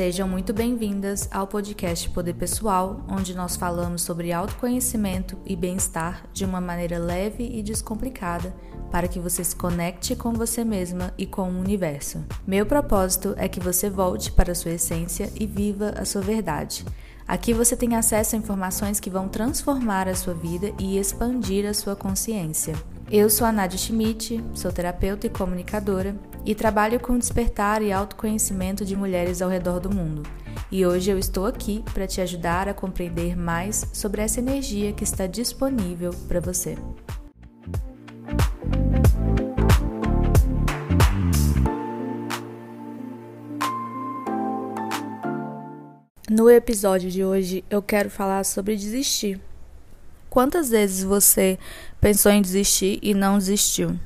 Sejam muito bem-vindas ao podcast Poder Pessoal, onde nós falamos sobre autoconhecimento e bem-estar de uma maneira leve e descomplicada para que você se conecte com você mesma e com o universo. Meu propósito é que você volte para a sua essência e viva a sua verdade. Aqui você tem acesso a informações que vão transformar a sua vida e expandir a sua consciência. Eu sou a Nadia Schmidt, sou terapeuta e comunicadora e trabalho com despertar e autoconhecimento de mulheres ao redor do mundo. E hoje eu estou aqui para te ajudar a compreender mais sobre essa energia que está disponível para você. No episódio de hoje eu quero falar sobre desistir. Quantas vezes você pensou em desistir e não desistiu?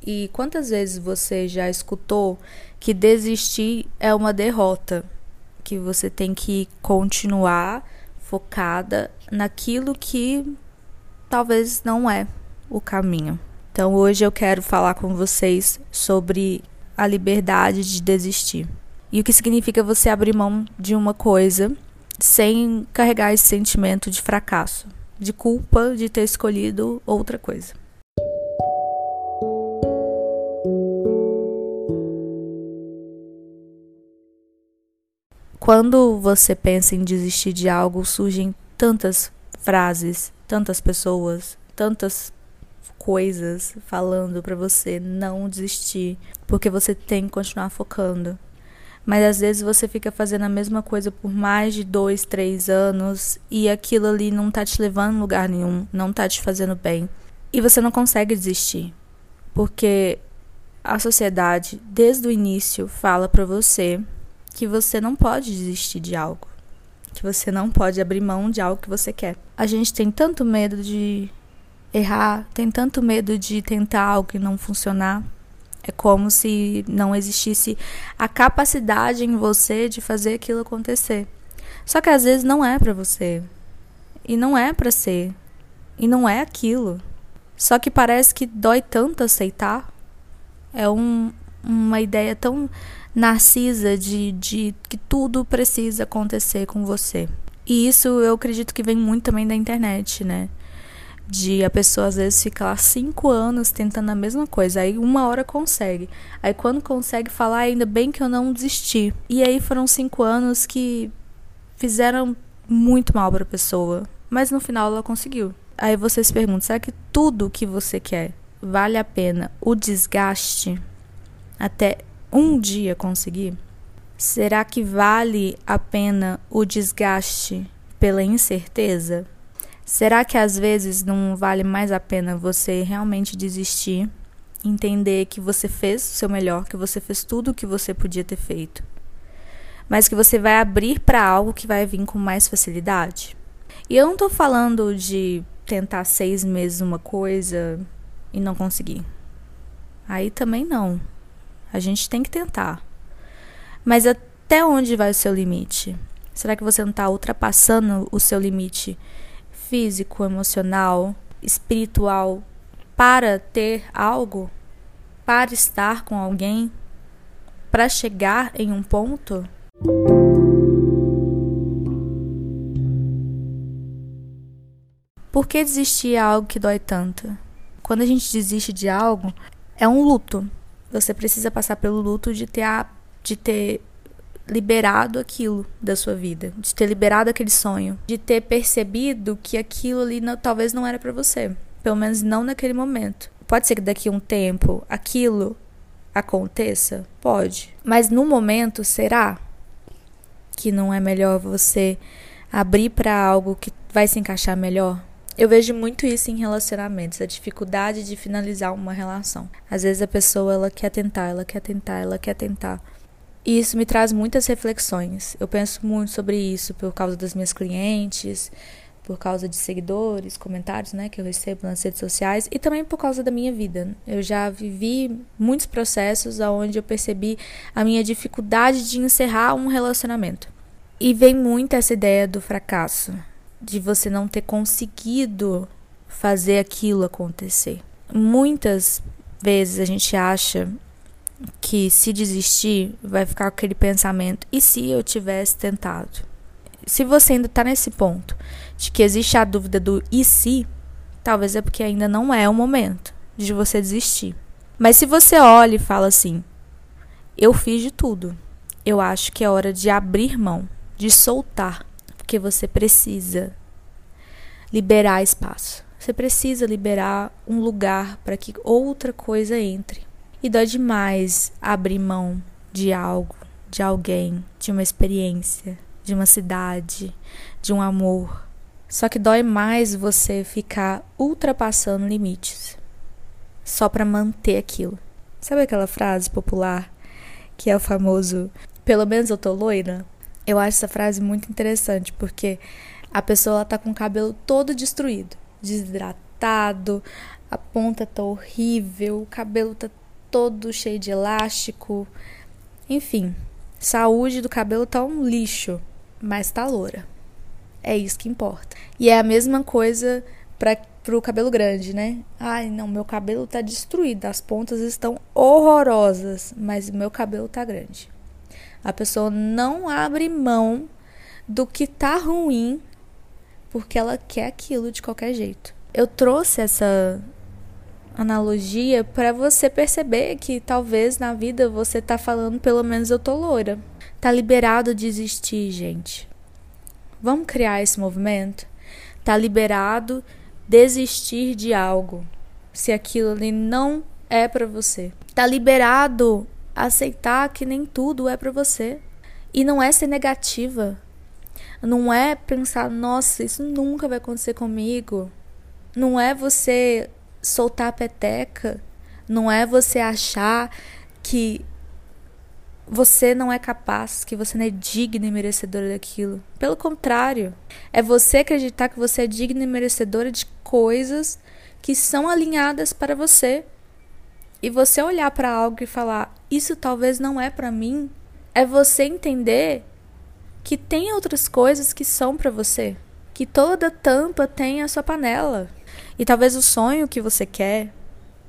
E quantas vezes você já escutou que desistir é uma derrota? Que você tem que continuar focada naquilo que talvez não é o caminho. Então hoje eu quero falar com vocês sobre a liberdade de desistir. E o que significa você abrir mão de uma coisa sem carregar esse sentimento de fracasso de culpa de ter escolhido outra coisa. Quando você pensa em desistir de algo, surgem tantas frases, tantas pessoas, tantas coisas falando para você não desistir, porque você tem que continuar focando mas às vezes você fica fazendo a mesma coisa por mais de dois, três anos e aquilo ali não tá te levando a lugar nenhum, não tá te fazendo bem. E você não consegue desistir, porque a sociedade, desde o início, fala para você que você não pode desistir de algo, que você não pode abrir mão de algo que você quer. A gente tem tanto medo de errar, tem tanto medo de tentar algo e não funcionar, é como se não existisse a capacidade em você de fazer aquilo acontecer. Só que às vezes não é para você. E não é para ser. E não é aquilo. Só que parece que dói tanto aceitar. É um, uma ideia tão narcisa de, de que tudo precisa acontecer com você. E isso eu acredito que vem muito também da internet, né? De a pessoa às vezes ficar lá cinco anos tentando a mesma coisa, aí uma hora consegue. Aí quando consegue falar, ainda bem que eu não desisti. E aí foram cinco anos que fizeram muito mal para a pessoa, mas no final ela conseguiu. Aí você se pergunta, será que tudo que você quer vale a pena o desgaste até um dia conseguir? Será que vale a pena o desgaste pela incerteza? Será que às vezes não vale mais a pena você realmente desistir, entender que você fez o seu melhor, que você fez tudo o que você podia ter feito, mas que você vai abrir para algo que vai vir com mais facilidade? E eu não estou falando de tentar seis meses uma coisa e não conseguir. Aí também não. A gente tem que tentar. Mas até onde vai o seu limite? Será que você não está ultrapassando o seu limite físico, emocional, espiritual para ter algo, para estar com alguém, para chegar em um ponto? Por que desistir é algo que dói tanto? Quando a gente desiste de algo, é um luto. Você precisa passar pelo luto de ter, a, de ter liberado aquilo da sua vida, de ter liberado aquele sonho, de ter percebido que aquilo ali não, talvez não era para você, pelo menos não naquele momento. Pode ser que daqui a um tempo aquilo aconteça? Pode. Mas no momento, será que não é melhor você abrir para algo que vai se encaixar melhor? Eu vejo muito isso em relacionamentos, a dificuldade de finalizar uma relação. Às vezes a pessoa ela quer tentar, ela quer tentar, ela quer tentar, e isso me traz muitas reflexões. Eu penso muito sobre isso por causa das minhas clientes, por causa de seguidores, comentários, né, que eu recebo nas redes sociais e também por causa da minha vida. Eu já vivi muitos processos onde eu percebi a minha dificuldade de encerrar um relacionamento. E vem muito essa ideia do fracasso, de você não ter conseguido fazer aquilo acontecer. Muitas vezes a gente acha que se desistir, vai ficar aquele pensamento: e se eu tivesse tentado? Se você ainda está nesse ponto de que existe a dúvida do e se, talvez é porque ainda não é o momento de você desistir. Mas se você olha e fala assim: eu fiz de tudo, eu acho que é hora de abrir mão, de soltar, porque você precisa liberar espaço. Você precisa liberar um lugar para que outra coisa entre. E dói demais abrir mão de algo, de alguém, de uma experiência, de uma cidade, de um amor. Só que dói mais você ficar ultrapassando limites só para manter aquilo. Sabe aquela frase popular que é o famoso pelo menos eu tô loira? Eu acho essa frase muito interessante porque a pessoa tá com o cabelo todo destruído, desidratado, a ponta tá horrível, o cabelo tá todo cheio de elástico. Enfim, saúde do cabelo tá um lixo, mas tá loura. É isso que importa. E é a mesma coisa para pro cabelo grande, né? Ai, não, meu cabelo tá destruído, as pontas estão horrorosas, mas meu cabelo tá grande. A pessoa não abre mão do que tá ruim porque ela quer aquilo de qualquer jeito. Eu trouxe essa analogia para você perceber que talvez na vida você tá falando pelo menos eu tô loira. Tá liberado de existir, gente. Vamos criar esse movimento? Tá liberado desistir de algo, se aquilo ali não é para você. Tá liberado aceitar que nem tudo é para você. E não é ser negativa. Não é pensar, nossa, isso nunca vai acontecer comigo. Não é você soltar a peteca, não é você achar que você não é capaz, que você não é digna e merecedora daquilo. Pelo contrário, é você acreditar que você é digna e merecedora de coisas que são alinhadas para você. E você olhar para algo e falar: "Isso talvez não é para mim", é você entender que tem outras coisas que são para você, que toda tampa tem a sua panela. E talvez o sonho que você quer,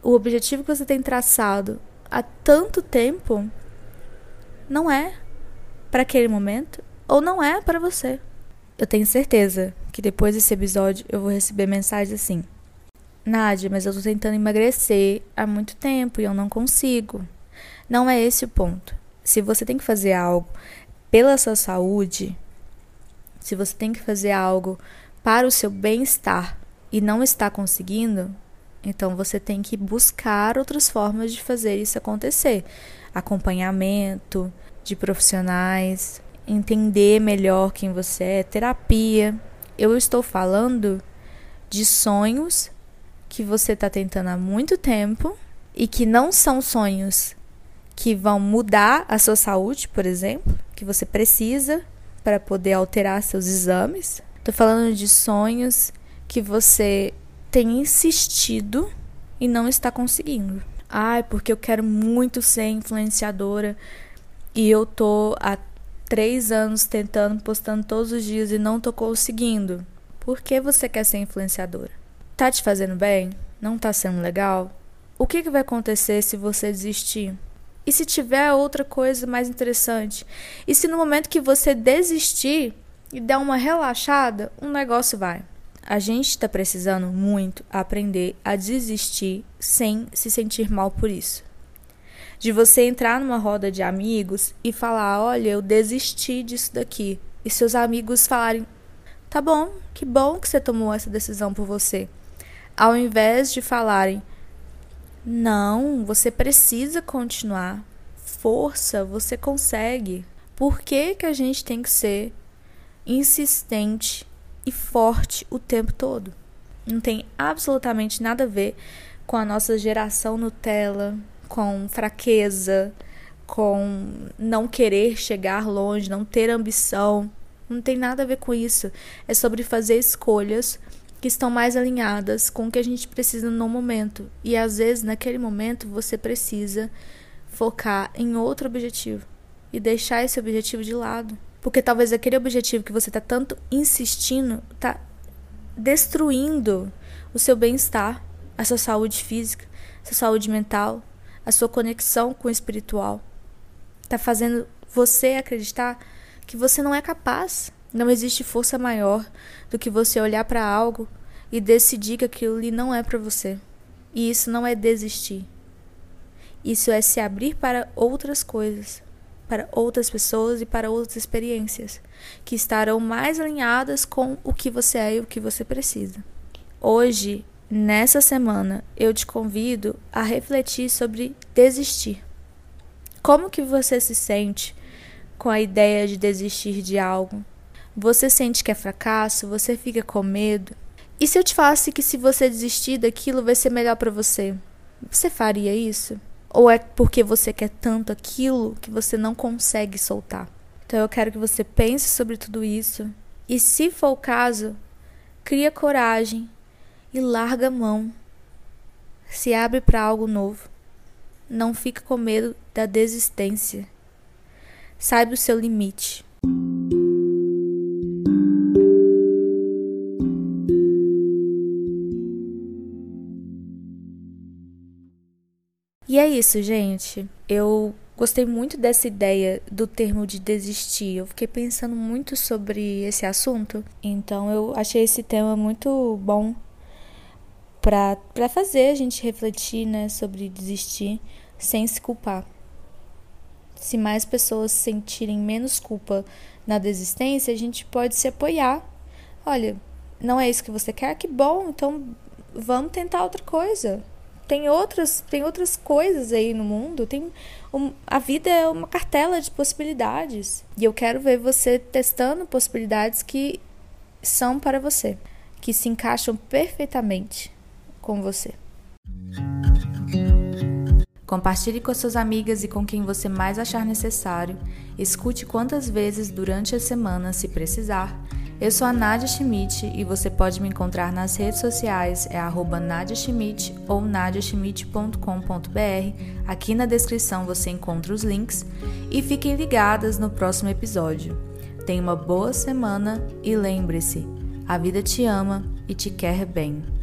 o objetivo que você tem traçado há tanto tempo, não é para aquele momento ou não é para você. Eu tenho certeza que depois desse episódio eu vou receber mensagens assim: Nádia, mas eu tô tentando emagrecer há muito tempo e eu não consigo. Não é esse o ponto. Se você tem que fazer algo pela sua saúde, se você tem que fazer algo para o seu bem-estar, e não está conseguindo, então você tem que buscar outras formas de fazer isso acontecer. Acompanhamento de profissionais, entender melhor quem você é, terapia. Eu estou falando de sonhos que você está tentando há muito tempo e que não são sonhos que vão mudar a sua saúde, por exemplo, que você precisa para poder alterar seus exames. Estou falando de sonhos que você tem insistido e não está conseguindo. Ai, porque eu quero muito ser influenciadora e eu tô há três anos tentando, postando todos os dias e não tô conseguindo. Por que você quer ser influenciadora? Tá te fazendo bem? Não tá sendo legal? O que, que vai acontecer se você desistir? E se tiver outra coisa mais interessante? E se no momento que você desistir e der uma relaxada, um negócio vai? A gente está precisando muito aprender a desistir sem se sentir mal por isso. De você entrar numa roda de amigos e falar: Olha, eu desisti disso daqui. E seus amigos falarem: Tá bom, que bom que você tomou essa decisão por você. Ao invés de falarem: Não, você precisa continuar. Força, você consegue. Por que, que a gente tem que ser insistente e forte o tempo todo. Não tem absolutamente nada a ver com a nossa geração Nutella, com fraqueza, com não querer chegar longe, não ter ambição. Não tem nada a ver com isso. É sobre fazer escolhas que estão mais alinhadas com o que a gente precisa no momento. E às vezes, naquele momento, você precisa focar em outro objetivo e deixar esse objetivo de lado. Porque talvez aquele objetivo que você está tanto insistindo está destruindo o seu bem-estar, a sua saúde física, a sua saúde mental, a sua conexão com o espiritual. Está fazendo você acreditar que você não é capaz. Não existe força maior do que você olhar para algo e decidir que aquilo ali não é para você. E isso não é desistir. Isso é se abrir para outras coisas, para outras pessoas e para outras experiências que estarão mais alinhadas com o que você é e o que você precisa. Hoje, nessa semana, eu te convido a refletir sobre desistir. Como que você se sente com a ideia de desistir de algo? Você sente que é fracasso? Você fica com medo? E se eu te falasse que se você desistir daquilo vai ser melhor para você? Você faria isso? Ou é porque você quer tanto aquilo que você não consegue soltar? Então eu quero que você pense sobre tudo isso e, se for o caso, cria coragem e larga a mão. Se abre para algo novo. Não fique com medo da desistência. Saiba o seu limite. É isso, gente. Eu gostei muito dessa ideia do termo de desistir. Eu fiquei pensando muito sobre esse assunto. Então eu achei esse tema muito bom para fazer a gente refletir, né, sobre desistir sem se culpar. Se mais pessoas sentirem menos culpa na desistência, a gente pode se apoiar. Olha, não é isso que você quer? Que bom, então vamos tentar outra coisa tem outras, tem outras coisas aí no mundo. Tem um, a vida é uma cartela de possibilidades. E eu quero ver você testando possibilidades que são para você, que se encaixam perfeitamente com você. Compartilhe com suas amigas e com quem você mais achar necessário. Escute quantas vezes durante a semana, se precisar eu sou a Nadia Schmidt e você pode me encontrar nas redes sociais, é arroba Nadia Schmidt ou nadiaschmidt.com.br. Aqui na descrição você encontra os links e fiquem ligadas no próximo episódio. Tenha uma boa semana e lembre-se, a vida te ama e te quer bem.